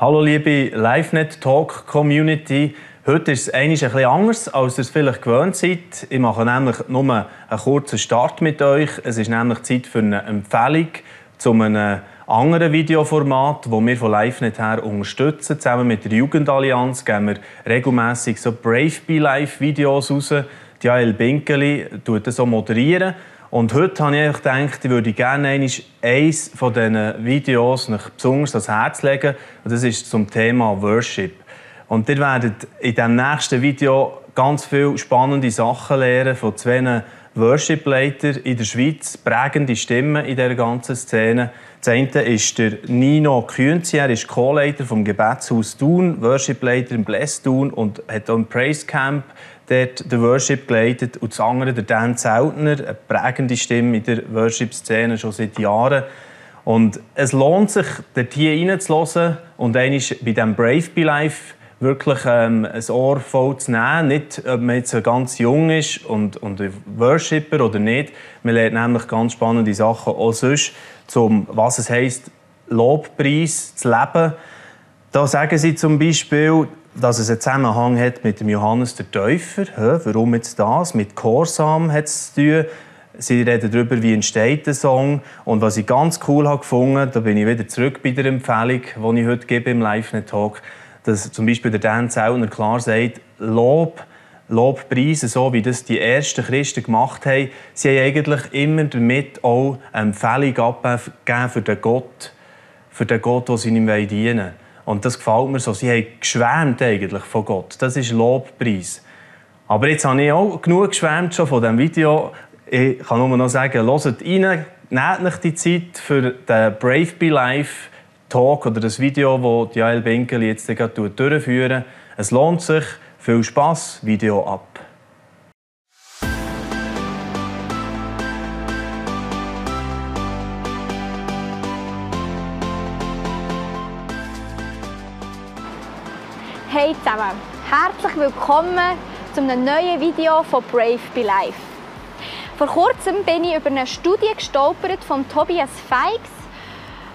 Hallo liebe LiveNet Talk Community. Heute ist es ein bisschen anders, als ihr es vielleicht gewöhnt seid. Ich mache nämlich nur einen kurzen Start mit euch. Es ist nämlich Zeit für eine Empfehlung zu einem anderen Videoformat, das wir von LiveNet her unterstützen. Zusammen mit der Jugendallianz geben wir regelmäßig so Brave Be Live Videos raus. Jael Binkeli tut das so moderieren. Und heute habe ich gedacht, ich würde gerne eines von diesen Videos noch besonders ans Herz legen. Und das ist zum Thema Worship. Und ihr werdet in diesem nächsten Video ganz viele spannende Sachen lernen von zwei Worship-Leitern in der Schweiz, prägende Stimmen in dieser ganzen Szene. Das eine ist der Nino Künzi, er ist Co-Leiter vom Gebetshaus Thun, Worship-Leiter im Bless Thun und hat auch im Praise Camp dort den Worship geleitet. Und das andere, der Dan Zeltner, eine prägende Stimme in der Worship-Szene schon seit Jahren. Und es lohnt sich, dort hier reinzuhören und einmal bei diesem Brave Be Life wirklich ähm, ein Ohr voll zu nehmen. Nicht, ob man jetzt ganz jung ist und, und ein Worshipper oder nicht. Man lernt nämlich ganz spannende Sachen auch sonst, zum, was es heisst, Lobpreis zu leben. Da sagen sie zum Beispiel, dass es einen Zusammenhang hat mit dem Johannes der Täufer. Warum jetzt das? Mit Chorsam hat es zu tun. Sie reden darüber, wie entsteht der Song. Und was ich ganz cool habe gefunden, da bin ich wieder zurück bei der Empfehlung, die ich heute gebe im Live-Talk, dass zum Beispiel der Dan Zellner klar sagt, Lob, Lobpreise, so wie das die ersten Christen gemacht haben, sie haben eigentlich immer damit auch eine Empfehlung abgegeben für den Gott, für den Gott, den sie ihm dienen wollen. Und das gefällt mir so. Sie haben geschwärmt eigentlich von Gott. Das ist Lobpreis. Aber jetzt habe ich auch genug geschwärmt schon von diesem Video. Ich kann nur noch sagen, hört rein, nehmt euch die Zeit für den Brave Be Life Talk oder das Video, das Jael Binkel jetzt gerade durchführen. Es lohnt sich. Viel Spaß. Video ab. Hey zusammen, herzlich willkommen zu einem neuen Video von Brave Be Life. Vor kurzem bin ich über eine Studie gestolpert von Tobias Feix,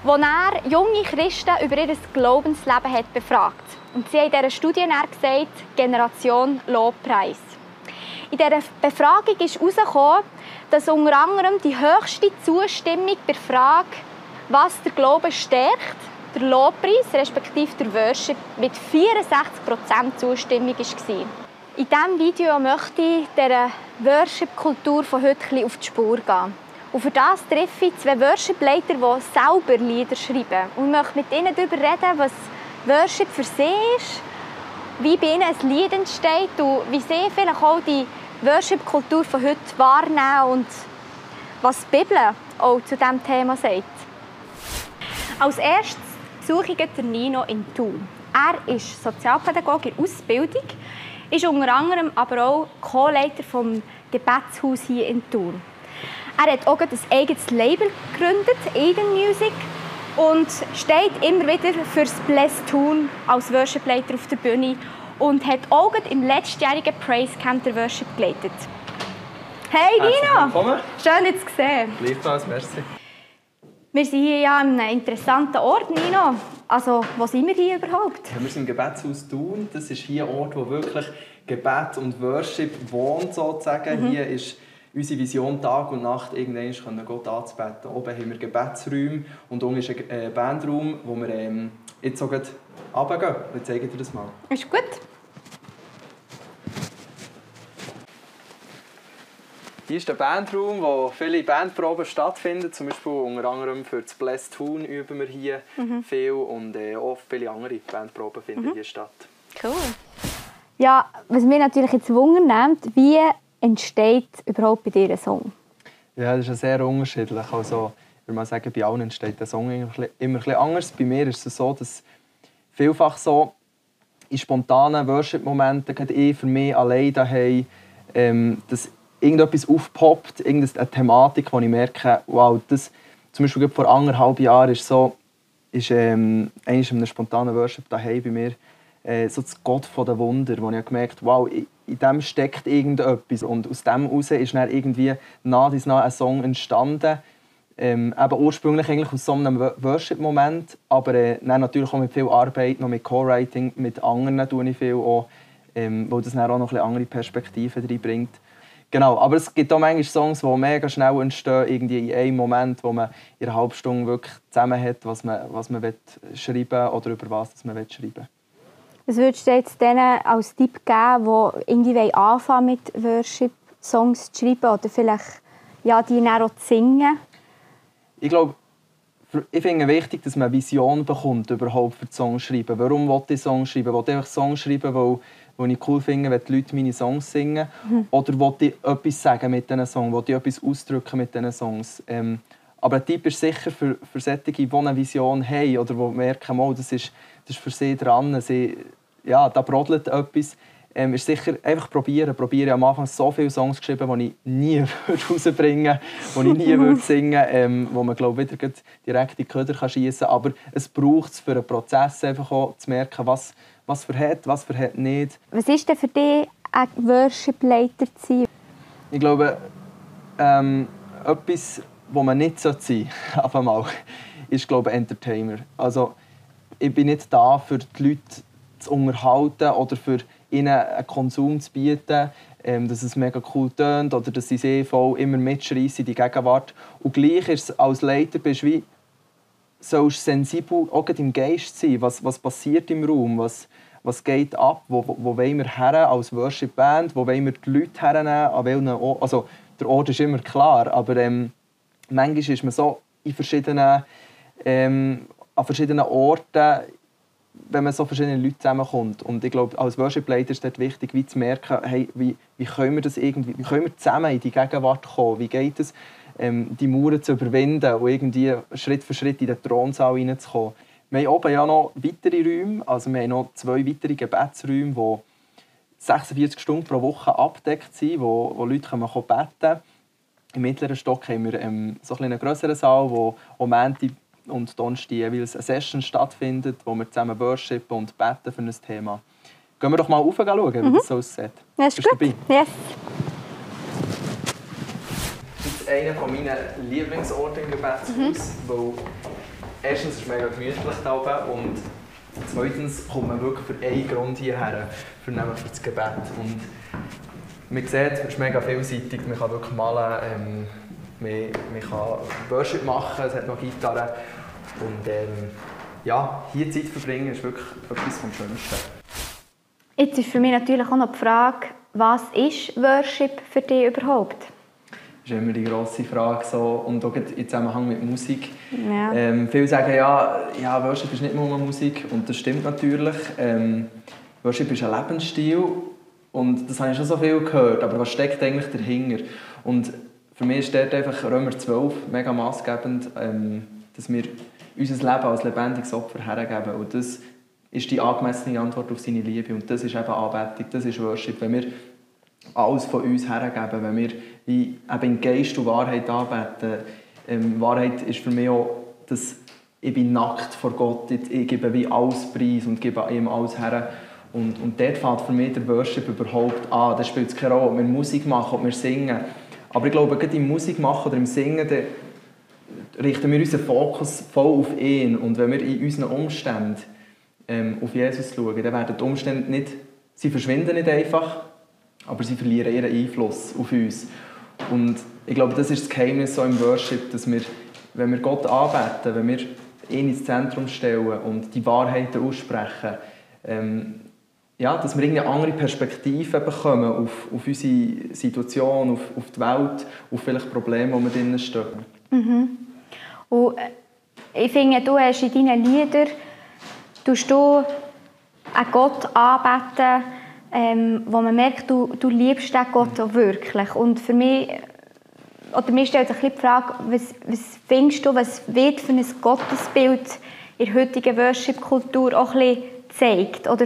wo er junge Christen über ihr Glaubensleben hat befragt. Und sie haben in dieser Studie gesagt, Generation Lobpreis. In dieser Befragung ist herausgekommen, dass unter anderem die höchste Zustimmung bei der Frage, was der Glaube stärkt, der Lobpreis, respektive der Worship, mit 64% Zustimmung war. In diesem Video möchte ich dieser Worship-Kultur von heute auf die Spur gehen. Und für das treffe ich zwei Worship-Leiter, die selber Lieder schreiben. Und möchte mit ihnen darüber reden, was Worship für sie ist, wie bei ihnen ein Lied entsteht und wie sie vielleicht auch die Worship-Kultur von heute wahrnehmen und was die Bibel auch zu diesem Thema sagt. Als erstes suche ich den Nino in Thun. Er ist Sozialpädagoge in Ausbildung, ist unter anderem aber auch Co-Leiter vom Gebetshaus hier in Thun. Er hat auch ein eigenes Label gegründet, Eden Music, und steht immer wieder fürs Bless Thun als Worship-Leiter auf der Bühne und hat auch im letztjährigen Praise Camp der Worship geleitet. Hey Nino! Schön, dich zu sehen. Gleichfalls, merci. Wir sind hier ja an einem interessanten Ort, Nino. Also, wo sind wir hier überhaupt? Ja, wir sind im Gebetshaus Thun. Das ist hier ein Ort, wo wirklich Gebet und Worship wohnt, sozusagen. Mhm. Hier ist unsere Vision Tag und Nacht irgendwann Gott anzubeten. Oben haben wir Gebetsräume und unten ist ein äh, Bandraum, wo wir ähm, jetzt sogar runtergehen. Ich zeige dir das mal. Ist gut. Hier ist der Bandraum, wo viele Bandproben stattfinden. Zum Beispiel unter anderem für das Blessed Tune üben wir hier mhm. viel und äh, auch viele andere Bandproben finden mhm. hier statt. Cool. Ja, was mir natürlich jetzt Wunder nimmt, wie entsteht überhaupt bei dir ein Song? Ja, das ist sehr unterschiedlich. Also, ich würde mal sagen, bei allen entsteht der Song immer ein bisschen anders. Bei mir ist es so, dass vielfach so in spontanen Worship-Momenten, gerade ich für mich allein daheim, ähm, dass irgendetwas aufpoppt, irgendeine Thematik, wo ich merke, wow, das zum Beispiel vor anderthalb Jahren ist so, ist ähm, in einem spontanen Worship daheim bei mir äh, so das Gott von der Wunder, wo ich gemerkt wow, in, in dem steckt irgendetwas und aus dem heraus ist dann irgendwie nach dies nach ein Song entstanden, Ähm, eben ursprünglich eigentlich aus so einem Worship-Moment, aber äh, dann natürlich auch mit viel Arbeit, noch mit Co-Writing, mit anderen tue ich viel auch, ähm, wo das dann auch noch ein andere Perspektiven reinbringt. Genau, aber es gibt auch manchmal Songs, die mega schnell entstehen, irgendwie in einem Moment, wo man in einer halben Stunde wirklich zusammen hat, was man, was man schreiben will oder über was man schreiben will. Was würdest du jetzt denen als Tipp geben, die irgendwie anfangen mit Worship-Songs zu schreiben oder vielleicht ja, die dann auch zu singen? Ich glaube, ich finde es wichtig, dass man eine Vision bekommt, überhaupt für Songs schreiben. Warum will ich Songs schreiben? Will ich einfach Songs schreiben, weil, weil ich cool finde, wenn die Leute meine Songs singen? Mhm. Oder will ich etwas sagen mit diesen Songs? Will ich etwas ausdrücken mit diesen Songs? Ähm, aber ein Tipp ist sicher für, für solche, die eine Vision haben oder die merken, oh, das, ist, das ist für sie dran, sie, ja, da brodelt etwas, ähm, ist sicher einfach probieren. Probieren. Am Anfang so viele Songs geschrieben, die ich nie rausbringen würde, die ich nie würde singen ähm, wo man glaube wieder direkt in die Köder schießen kann. Aber es braucht es für einen Prozess einfach auch zu merken, was, was verhält, was verhält nicht. Was ist denn für dich ein Worship-Leiter zu sein? Ich glaube, ähm, etwas, wo man nicht sein sollte, auf einmal, ist glaube ich, Entertainer. Also, ich bin nicht da, für die Leute zu unterhalten oder für ihnen einen Konsum zu bieten, ähm, dass es mega cool tönt oder dass sie sehr voll immer mitschreissen in die Gegenwart. Und gleich ist es als Leiter bist wie sollst sensibel auch im Geist sein, was, was passiert im Raum, was, was geht ab, wo, wo, wo wollen wir her als Worship-Band, wo wollen wir die Leute hernehmen, an welchen Ort, also der Ort ist immer klar, aber ähm, manchmal ist man so in verschiedenen, ähm, an verschiedenen Orten wenn man so verschiedene Leute zusammenkommt. Und ich glaube, als Worship-Leiter ist es wichtig, wie zu merken, hey, wie, wie, können wir das irgendwie, wie können wir zusammen in die Gegenwart kommen? Wie geht es, ähm, die Mauern zu überwinden und irgendwie Schritt für Schritt in den Thronsaal hineinzukommen? Wir haben oben ja noch weitere Räume, also wir haben noch zwei weitere Gebetsräume, die 46 Stunden pro Woche abdeckt sind, wo, wo Leute können beten können. Im mittleren Stock haben wir ähm, so einen größeren Saal, wo am und Donnerstag jeweils eine Session stattfindet, wo wir zusammen worshipen und beten für ein Thema. Gehen wir doch mal rauf schauen, wie mhm. das so aussieht. Ja, ist Bist gut. Dabei? Yes. Das ist einer meiner Lieblingsorte im Gebetshaus, mhm. weil erstens ist es mega gemütlich hier oben und zweitens kommt man wirklich für einen Grund hierher, für, für das Gebet. Und man sieht, es ist mega vielseitig, man kann wirklich malen, ähm, man, man kann Worship machen, es hat noch Gitarre. Und ähm, ja, hier Zeit verbringen ist wirklich etwas vom Schönsten. Jetzt ist für mich natürlich auch noch die Frage, was ist Worship für dich überhaupt? Das ist immer die grosse Frage. So, und auch im Zusammenhang mit Musik. Ja. Ähm, viele sagen, ja, ja, Worship ist nicht nur Musik. Und das stimmt natürlich. Ähm, Worship ist ein Lebensstil. Und das habe ich schon so viel gehört. Aber was steckt eigentlich dahinter? Und für mich ist dort einfach Römer 12 mega maßgebend, ähm, dass wir unser Leben als lebendiges Opfer hergeben. Und das ist die angemessene Antwort auf seine Liebe. Und das ist eben Anbetung, das ist Worship. Wenn wir alles von uns hergeben, wenn wir wie eben in Geist und Wahrheit anbeten. Ähm, Wahrheit ist für mich auch, dass ich bin nackt vor Gott, ich gebe wie alles preis und gebe ihm alles her. Und, und dort fängt für mich der Worship überhaupt an. Da spielt es keine Rolle, ob wir Musik machen, ob wir singen. Aber ich glaube, gerade im Musik machen oder im Singen, richten wir unseren Fokus voll auf ihn. Und wenn wir in unseren Umständen ähm, auf Jesus schauen, dann werden die Umstände nicht, sie verschwinden nicht einfach, aber sie verlieren ihren Einfluss auf uns. Und ich glaube, das ist das Geheimnis so im Worship, dass wir, wenn wir Gott anbeten, wenn wir ihn ins Zentrum stellen und die Wahrheiten aussprechen, ähm, ja, dass wir eine andere Perspektive bekommen auf, auf unsere Situation, auf, auf die Welt, auf vielleicht Probleme, die wir drinnen stehen. Mhm. Und äh, ich finde, du hast in deinen Liedern du einen Gott anbeten, ähm, wo man merkt, du, du liebst den Gott auch wirklich. Und für mich, oder mir stellt sich die Frage, was, was findest du, was wird für ein Gottesbild in der heutigen Worship-Kultur auch ein bisschen zeigt? Oder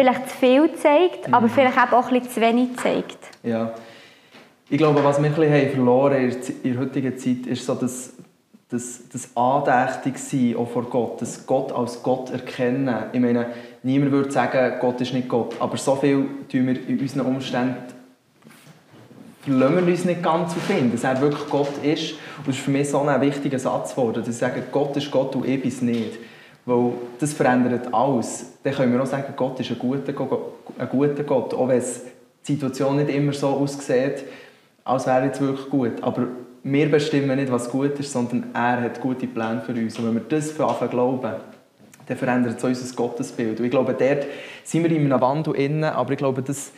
vielleicht zu viel zeigt, mhm. aber vielleicht auch ein bisschen zu wenig zeigt. Ja. Ich glaube, was wir ein bisschen verloren haben in der heutigen Zeit, ist so das, das, das Andächtig auch vor Gott, das Gott als Gott erkennen. Ich meine, niemand würde sagen, Gott ist nicht Gott, aber so viel tun wir in unseren Umständen verlassen wir uns nicht ganz auf ihn, dass er wirklich Gott ist. Und das ist für mich so ein wichtiger Satz geworden, dass ich sage, Gott ist Gott und ich bin es nicht. Weil das verändert alles. Dann können wir auch sagen, Gott ist ein guter, ein guter Gott, auch wenn die Situation nicht immer so aussieht, als wäre es wirklich gut. Aber wir bestimmen nicht, was gut ist, sondern er hat gute Pläne für uns. Und wenn wir das anfangen glauben, dann verändert es unser Gottesbild. Und ich glaube, dort sind wir in einem Wandel innen, aber ich glaube, das,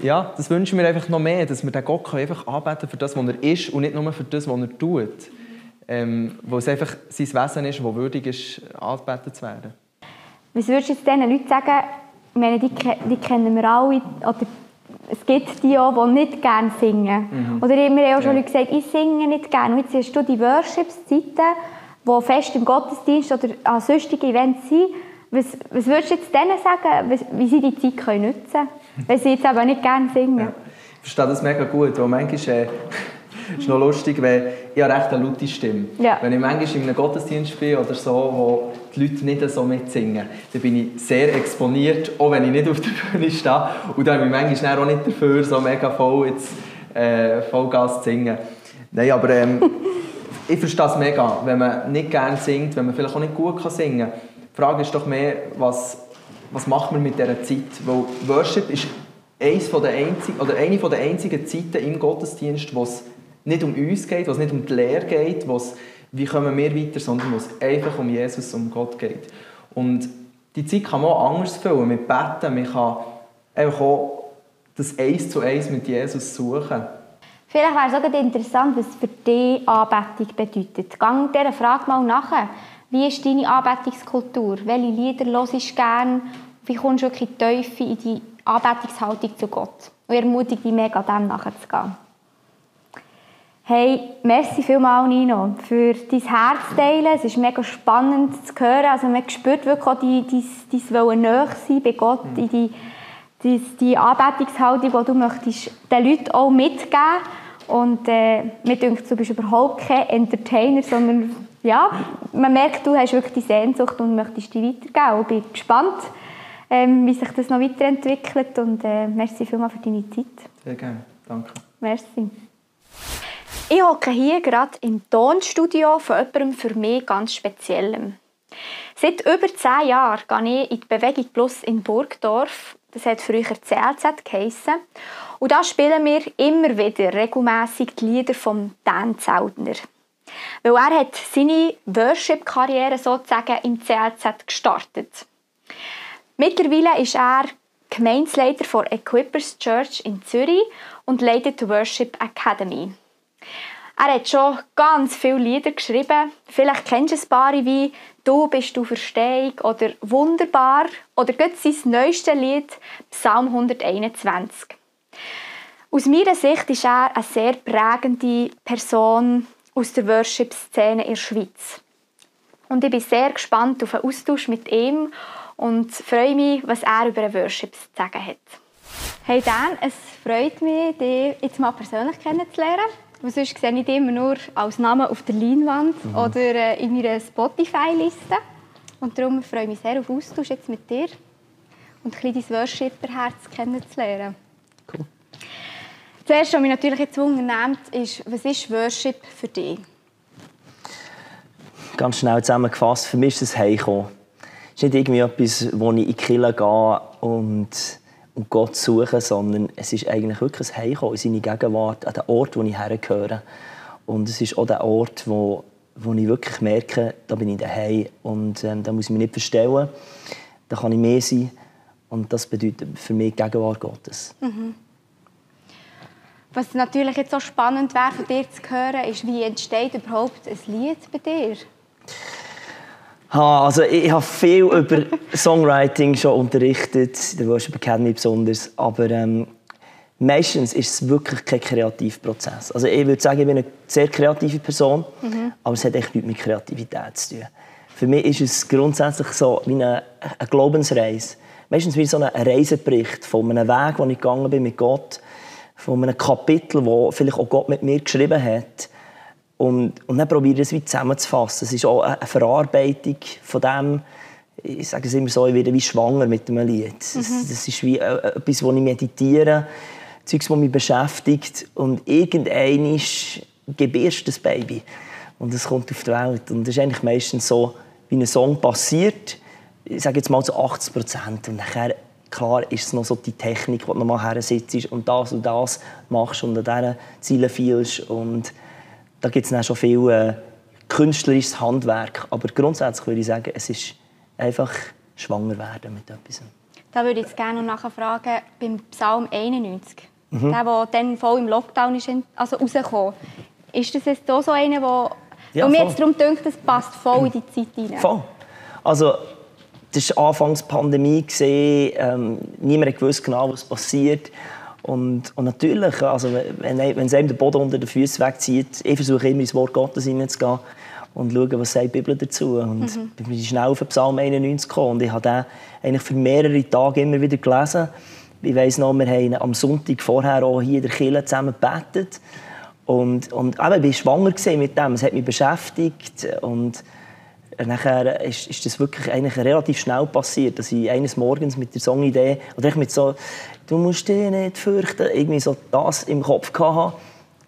ja, das wünschen wir einfach noch mehr, dass wir den Gott einfach anbeten für das, was er ist und nicht nur für das, was er tut. Ähm, wo es einfach sein Wesen ist, das würdig ist, angebetet zu werden. Was würdest du jetzt diesen Leuten sagen, ich meine, die, die kennen wir alle, oder es gibt die auch, die nicht gerne singen. Mhm. Oder wir haben auch schon ja. gesagt, ich singe nicht gerne. Und jetzt hast du die Worships-Zeiten, die fest im Gottesdienst oder an sonstigen Events sind. Was, was würdest du jetzt denen sagen, wie sie die Zeit können nutzen können, wenn sie jetzt aber nicht gerne singen? Ja. Ich verstehe das mega gut, weil manchmal... Äh, ist noch lustig, weil ich habe recht eine laute Stimme. Ja. Wenn ich manchmal in einem Gottesdienst bin oder so, wo die Leute nicht so mitsingen, dann bin ich sehr exponiert, auch wenn ich nicht auf der Bühne stehe. Und dann bin ich manchmal auch nicht dafür, so mega voll jetzt, äh, Vollgas zu singen. Nein, aber ähm, ich verstehe es mega, wenn man nicht gerne singt, wenn man vielleicht auch nicht gut kann singen kann. Die Frage ist doch mehr, was, was macht man mit dieser Zeit? Weil Worship ist eins von der einzigen, oder eine der einzigen Zeiten im Gottesdienst, wo es nicht um uns geht, wo es nicht um die Lehre geht, wo es, wie kommen wir weiter, sondern wo es einfach um Jesus, um Gott geht. Und die Zeit kann man auch anders füllen, mit Beten, man kann einfach auch das Eins zu Eins mit Jesus suchen. Vielleicht wäre es auch interessant, was für dich Anbetung bedeutet. Gang dieser Frage mal nach. Wie ist deine Anbetungskultur? Welche Lieder hörst du gerne? Wie kommst du wirklich tief in die Anbetungshaltung zu Gott? Und ermutige dich mega, dem nachzugehen. Hey, merci vielmals, Nino, für dein Herz teilen. Es ist mega spannend zu hören. Also man spürt wirklich auch dein, dein, dein Wollen näher sein bei Gott, mhm. die, die, die Anbetungshaltung, die du möchtest den Leuten auch mitgeben Und äh, mir denkt, du bist überhaupt kein Entertainer, sondern ja, man merkt, du hast wirklich die Sehnsucht und möchtest die weitergeben. Ich bin gespannt, ähm, wie sich das noch weiterentwickelt. Und äh, merci vielmals für deine Zeit. Sehr gerne, danke. Merci. Ich hocke hier gerade im Tonstudio von jemandem für mich ganz Speziellem. Seit über zehn Jahren gehe ich in die Bewegung Plus in Burgdorf. Das hat früher CLZ geheissen. Und da spielen wir immer wieder regelmäßig die Lieder von Dan Zaudner. Weil er hat seine Worship-Karriere sozusagen im CLZ gestartet. Mittlerweile ist er Gemeinsleiter der Equippers Church in Zürich und leitet die Worship Academy. Er hat schon ganz viele Lieder geschrieben. Vielleicht kennst du ein paar wie «Du bist du Verstehung» oder «Wunderbar» oder gerade sein neuestes Lied «Psalm 121». Aus meiner Sicht ist er eine sehr prägende Person aus der Worship-Szene in der Schweiz. Und ich bin sehr gespannt auf einen Austausch mit ihm und freue mich, was er über den Worship zu sagen hat. Hey Dan, es freut mich, dich jetzt mal persönlich kennenzulernen. Weil sonst sehe ich immer nur als Namen auf der Leinwand mhm. oder äh, in meiner Spotify-Liste. Und darum freue ich mich sehr auf Austausch jetzt mit dir und ein bisschen dein Worshipper-Herz kennenzulernen. Cool. Zuerst, was mich natürlich jetzt wundert, ist, was ist Worship für dich? Ganz schnell zusammengefasst, für mich ist es Heimkommen. Es ist nicht irgendwie etwas, wo ich in die Kirche gehe und und Gott suchen, sondern es ist eigentlich wirklich ein Heimkommen in seine Gegenwart, an den Ort, wo ich hergehöre. Und es ist auch der Ort, wo, wo ich wirklich merke, da bin ich daheim und ähm, da muss ich mich nicht verstellen, da kann ich mehr sein und das bedeutet für mich die Gegenwart Gottes. Mhm. Was natürlich jetzt so spannend wäre, von dir zu hören, ist, wie entsteht überhaupt ein Lied bei dir? Also ich habe viel über Songwriting schon unterrichtet, der Worship Academy besonders, aber ähm, meistens ist es wirklich kein Kreativprozess. Also ich würde sagen, ich bin eine sehr kreative Person, mhm. aber es hat echt nichts mit Kreativität zu tun. Für mich ist es grundsätzlich so wie eine, eine Glaubensreise. Meistens wie so ein Reisebericht von einem Weg, den ich gegangen bin mit Gott, von einem Kapitel, wo vielleicht auch Gott mit mir geschrieben hat und, und dann probiere ich es wie zusammenzufassen. Es ist auch eine Verarbeitung von dem, ich sage es immer so, ich werde wie schwanger mit einem Lied. Das, mhm. das ist wie äh, etwas, wo ich meditiere, Zeugs, das mich beschäftigt. Und irgendein gebärst das Baby. Und es kommt auf die Welt. Und das ist eigentlich meistens so, wie ein Song passiert. Ich sage jetzt mal zu 80 Prozent. Und nachher, klar, ist es noch so die Technik, wo du noch mal sitzt und das und das machst und an dieser Ziele fielst. Und da gibt es dann schon viel äh, künstlerisches Handwerk. Aber grundsätzlich würde ich sagen, es ist einfach schwanger werden mit etwas. Da würde ich jetzt gerne noch nachfragen, beim Psalm 91, mhm. der, der dann voll im Lockdown ist, also rausgekommen ist das jetzt auch so einer, wo, ja, wo mir jetzt darum denkt, das passt voll in die Zeit hinein? Voll. Also, das war Anfangs Pandemie. Ähm, niemand wusste genau, was passiert. Und, und natürlich, also, wenn, wenn es einem den Boden unter den Füßen wegzieht, ich versuche immer ins Wort Gottes hineinzugehen und schauen, was sagt die Bibel dazu. Und mhm. ich bin schnell auf den Psalm 91 gekommen und ich habe den eigentlich für mehrere Tage immer wieder gelesen. Ich weiss noch, wir haben am Sonntag vorher auch hier in der Kirche zusammen gebetet. Und, und eben, ich war schwanger mit dem, es hat mich beschäftigt. Und nachher ist, ist das wirklich eigentlich relativ schnell passiert, dass ich eines Morgens mit der Songidee, oder ich mit so, du musst dich nicht fürchten, irgendwie so das im Kopf hatte,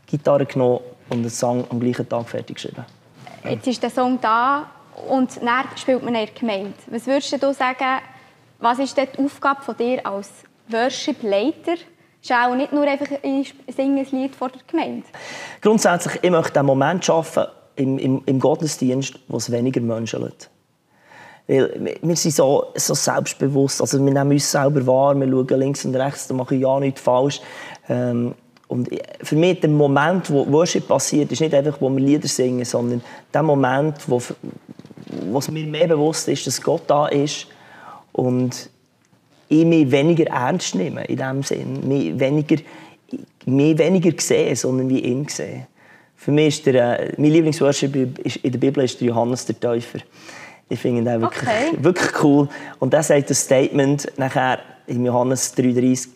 Gitarre genommen und den Song am gleichen Tag fertig geschrieben. Jetzt ist der Song da und dann spielt man in der Gemeinde. Was würdest du sagen, was ist die Aufgabe von dir als Worship-Leiter? ist auch nicht nur einfach ich singe ein Lied vor der Gemeinde. Grundsätzlich, ich möchte einen Moment schaffen im, im, im Gottesdienst, wo es weniger Menschen gibt. Weil wir sind so, so selbstbewusst, also wir nehmen uns selber wahr, wir schauen links und rechts, da mache ich ja nichts falsch. Ähm, und für mich der Moment, wo Worship passiert, ist nicht einfach, wo wir Lieder singen, sondern der Moment, wo, wo es mir mehr bewusst ist, dass Gott da ist und ich mich weniger ernst nehme, in dem Sinn. Mich weniger, mich weniger sehe, sondern wie ihn sehe. Für mich ist der, äh, mein Lieblingsworship in der Bibel ist der Johannes der Täufer. Ich finde den wirklich, okay. wirklich cool. Und er sagt das Statement nachher in Johannes 3,30.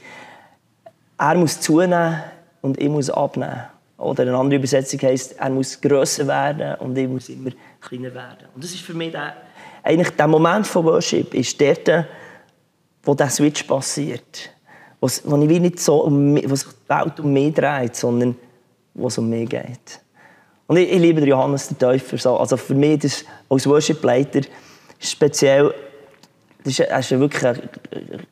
Er muss zunehmen und ich muss abnehmen. Oder eine andere Übersetzung heisst, er muss grösser werden und ich muss immer kleiner werden. Und das ist für mich der, eigentlich der Moment von Worship, ist dort, wo der Switch passiert. Wo, wo ich nicht so um wo sich die Welt um mich dreht, sondern wo es um mich geht. Und ich, ich liebe Johannes den Täufer. So. Also für mich das, als Worship-Leiter speziell das war, er war wirklich ein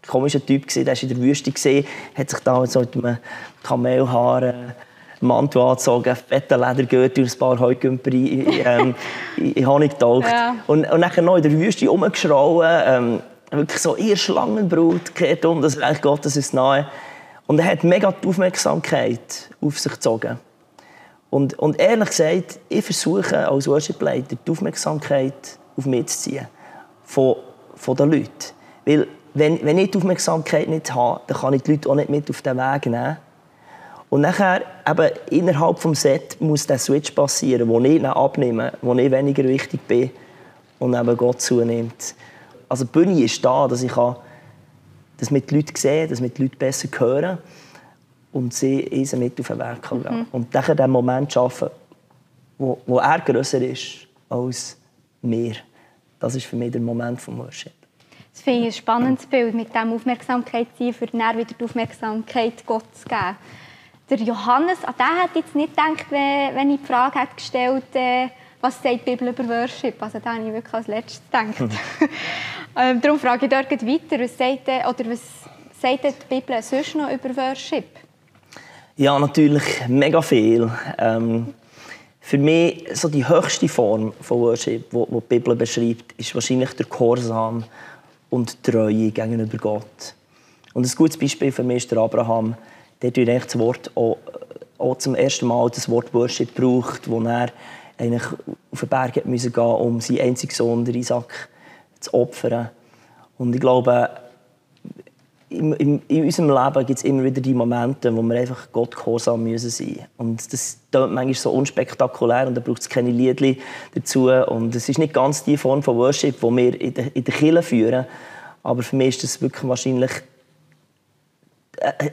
komischer Typ. Der war in der Wüste, gewesen, hat sich da so mit einem Kamelhaar äh, Mantel angezogen, fetten Ledergürtel und ein paar Heugümper in, ähm, in Honig getaucht. Ja. Und, und dann noch in der Wüste rumgeschrauen. Ähm, wirklich so, ihr Schlangenbrut, kehrt um, das Reich Gottes ist nahe. Und er hat mega die Aufmerksamkeit auf sich gezogen. Und, und ehrlich gesagt, ich versuche als Worship-Leiter die Aufmerksamkeit auf mich zu ziehen. Von, von den Leuten. Weil, wenn, wenn ich die Aufmerksamkeit nicht habe, dann kann ich die Leute auch nicht mit auf den Weg nehmen. Und nachher, eben, innerhalb des Set muss der Switch passieren, wo ich abnehme, wo ich weniger wichtig bin und eben Gott zunimmt also die Bühne ist da, dass ich kann, das mit den Leuten sehen, dass mit den Leuten besser hören und sie easy mit auf den Weg kann gehen. Mhm. Und dann den Moment schaffen, wo, wo er grösser ist als mir. Das ist für mich der Moment des Worship. Das finde ich ein spannendes Bild, mit dem Aufmerksamkeit zu sein, für dann wieder die Aufmerksamkeit Gott zu geben. Der Johannes, an den hätte ich jetzt nicht gedacht, wenn ich die Frage hätte gestellt hätte, was sagt die Bibel über Worship? Also da habe ich wirklich als letztes gedacht. Mhm. ähm, darum frage ich dort weiter, was sagt, oder was sagt die Bibel sonst noch über Worship? Ja, natürlich mega viel. Ähm, für mich so die höchste Form von Worship, die, die Bibel beschreibt, ist wahrscheinlich der Gehorsam und Treue gegenüber Gott. Und ein gutes Beispiel für mich ist der Abraham. Der hat das Wort auch, auch zum ersten Mal das Wort Worship gebraucht, wo er eigentlich auf den Berg gehen, um seinen einzigen Sohn, den Isaac, zu opfern. Und ich glaube, in, in, in unserem Leben gibt es immer wieder die Momente, wo wir einfach Gott gehorsam müssen sein Und das klingt manchmal so unspektakulär und da braucht es keine Liedli dazu. Und es ist nicht ganz die Form von Worship, die wir in der, in der Kirche führen. Aber für mich ist das wirklich wahrscheinlich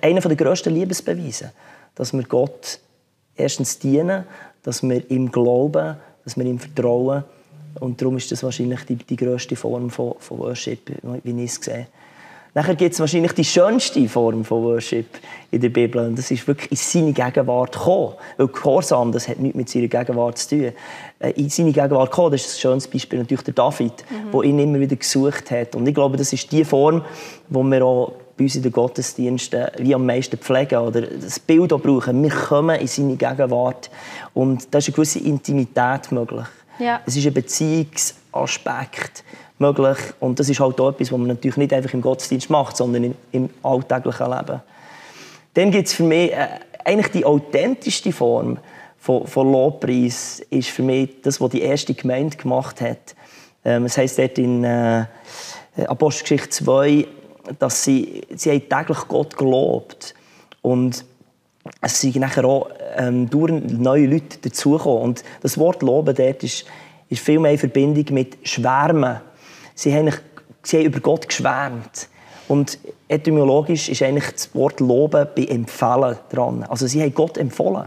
einer der grössten Liebesbeweise, dass wir Gott erstens dienen dass wir ihm glauben, dass wir ihm vertrauen. Und darum ist das wahrscheinlich die, die grösste Form von, von Worship, wie ich es sehe. Nachher gibt es wahrscheinlich die schönste Form von Worship in der Bibel. Und das ist wirklich in seine Gegenwart kommen. Weil Gehorsam, das hat nichts mit seiner Gegenwart zu tun. Äh, in seine Gegenwart kommen, das ist ein schönes Beispiel natürlich der David, mhm. ihn immer wieder gesucht hat. Und ich glaube, das ist die Form, wo wir auch bei uns in den Gottesdiensten wie am meisten pflegen oder das Bild auch brauchen. Wir kommen in seine Gegenwart und da ist eine gewisse Intimität möglich. Ja. Es ist ein Beziehungsaspekt möglich. Und das ist halt auch etwas, was man natürlich nicht einfach im Gottesdienst macht, sondern im alltäglichen Leben. Dann gibt es für mich äh, eigentlich die authentischste Form von, von Lobpreis, ist für mich das, was die erste Gemeinde gemacht hat. Ähm, es heisst dort in äh, Apostelgeschichte 2, dass sie, sie haben täglich Gott gelobt und es sind nachher auch ähm, neue Leute dazugekommen. Und das Wort Loben dort ist, ist viel mehr in Verbindung mit Schwärmen sie haben, sie haben über Gott geschwärmt. Und etymologisch ist eigentlich das Wort Loben bei Empfehlen dran. Also sie haben Gott empfohlen.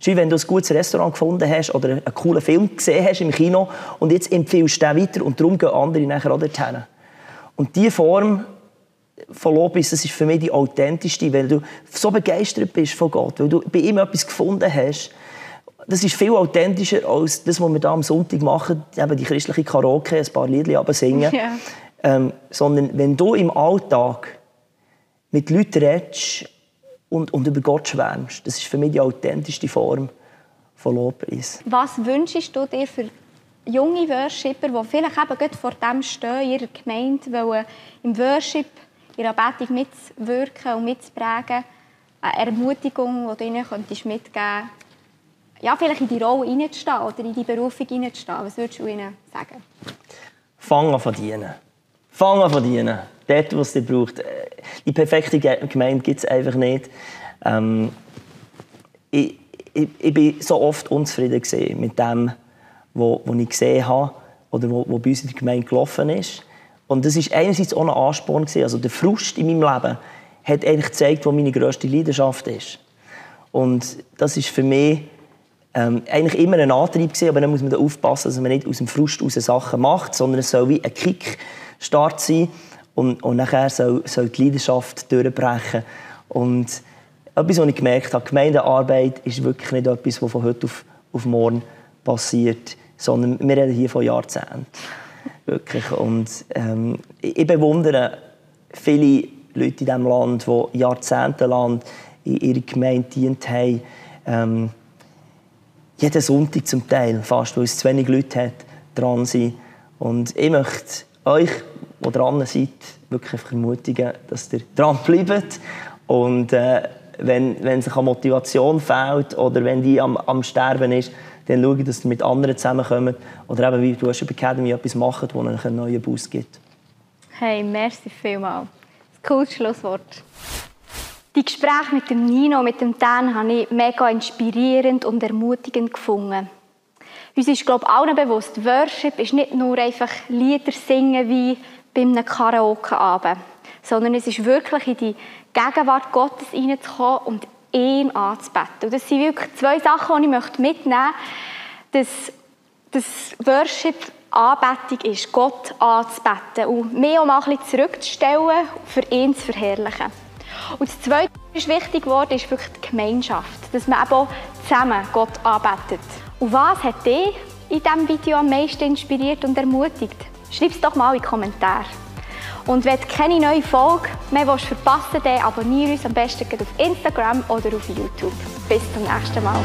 Wie wenn du ein gutes Restaurant gefunden hast oder einen coolen Film gesehen hast im Kino und jetzt empfiehlst du den weiter und darum gehen andere nachher auch dorthin. Und diese Form von Lobis, das ist für mich die authentischste, weil du so begeistert bist von Gott, weil du bei ihm etwas gefunden hast, das ist viel authentischer als das, was wir da am Sonntag machen, eben die christliche Karaoke, ein paar Lieder singen. Ja. Ähm, sondern wenn du im Alltag mit Leuten redest und, und über Gott schwärmst, das ist für mich die authentischste Form von Lobpreis. Was wünschst du dir für junge Worshipper, die vielleicht eben gerade vor dem stehen, in ihrer Gemeinde, wollen im Worship, in der Anbetung mitwirken und mitzuprägen, eine Ermutigung, die du ihnen mitgeben könntest, ja, vielleicht in die Rolle hineinzustehen oder in die Berufung hineinzustehen? Was würdest du ihnen sagen? Fang an verdienen. Fang an verdienen. Dort, was es braucht. Die perfekte Gemeinde gibt es einfach nicht. Ähm, ich, ich, ich bin so oft unzufrieden mit dem, was ich gesehen habe oder was bei uns in der Gemeinde gelaufen ist. Und das war einerseits auch ein Ansporn. Also der Frust in meinem Leben hat eigentlich gezeigt, was meine grösste Leidenschaft ist. Und das ist für mich ähm, eigentlich immer ein Antrieb gewesen, aber dann muss man da aufpassen, dass man nicht aus dem Frust aus Sachen macht, sondern es soll wie ein Kickstart sein und, und nachher soll, soll die Leidenschaft durchbrechen. Und etwas, was ich gemerkt habe, Gemeindearbeit ist wirklich nicht etwas, was von heute auf, auf morgen passiert, sondern wir reden hier von Jahrzehnten. Wirklich. Und ähm, ich bewundere viele Leute in diesem Land, die jahrzehntelang in ihrer Gemeinde dient haben. Ähm, jeden Sonntag zum Teil, fast, weil es zu wenig Leute hat, dran sind. Und ich möchte euch, die dran seid, wirklich ermutigen, dass ihr dran bleibt. Und äh, wenn, wenn sich an Motivation fehlt oder wenn die am, am Sterben ist, dann schaut, dass ihr mit anderen zusammenkommt oder eben wie du hast Academy etwas macht, das euch einen neuen Boost gibt. Hey, merci vielmals. Das cooles Schlusswort. Die Gespräche mit dem Nino, mit dem Dan, habe ich mega inspirierend und ermutigend gefunden. Uns ist, glaube ich, allen bewusst, Worship ist nicht nur einfach Lieder singen wie bei einem Karaoke-Abend, sondern es ist wirklich in die Gegenwart Gottes hineinzukommen und ihn anzubeten. Und das sind wirklich zwei Sachen, die ich mitnehmen möchte. Dass, dass Worship Anbetung ist, Gott anzubeten und mich auch mal ein bisschen zurückzustellen, für ihn zu verherrlichen. Und das Zweite, was wichtig geworden ist wirklich die Gemeinschaft. Dass man eben zusammen Gott arbeitet. Und was hat dich in diesem Video am meisten inspiriert und ermutigt? Schreib es doch mal in die Kommentare. Und wenn du keine neue Folge mehr verpassen willst, abonniere uns am besten auf Instagram oder auf YouTube. Bis zum nächsten Mal.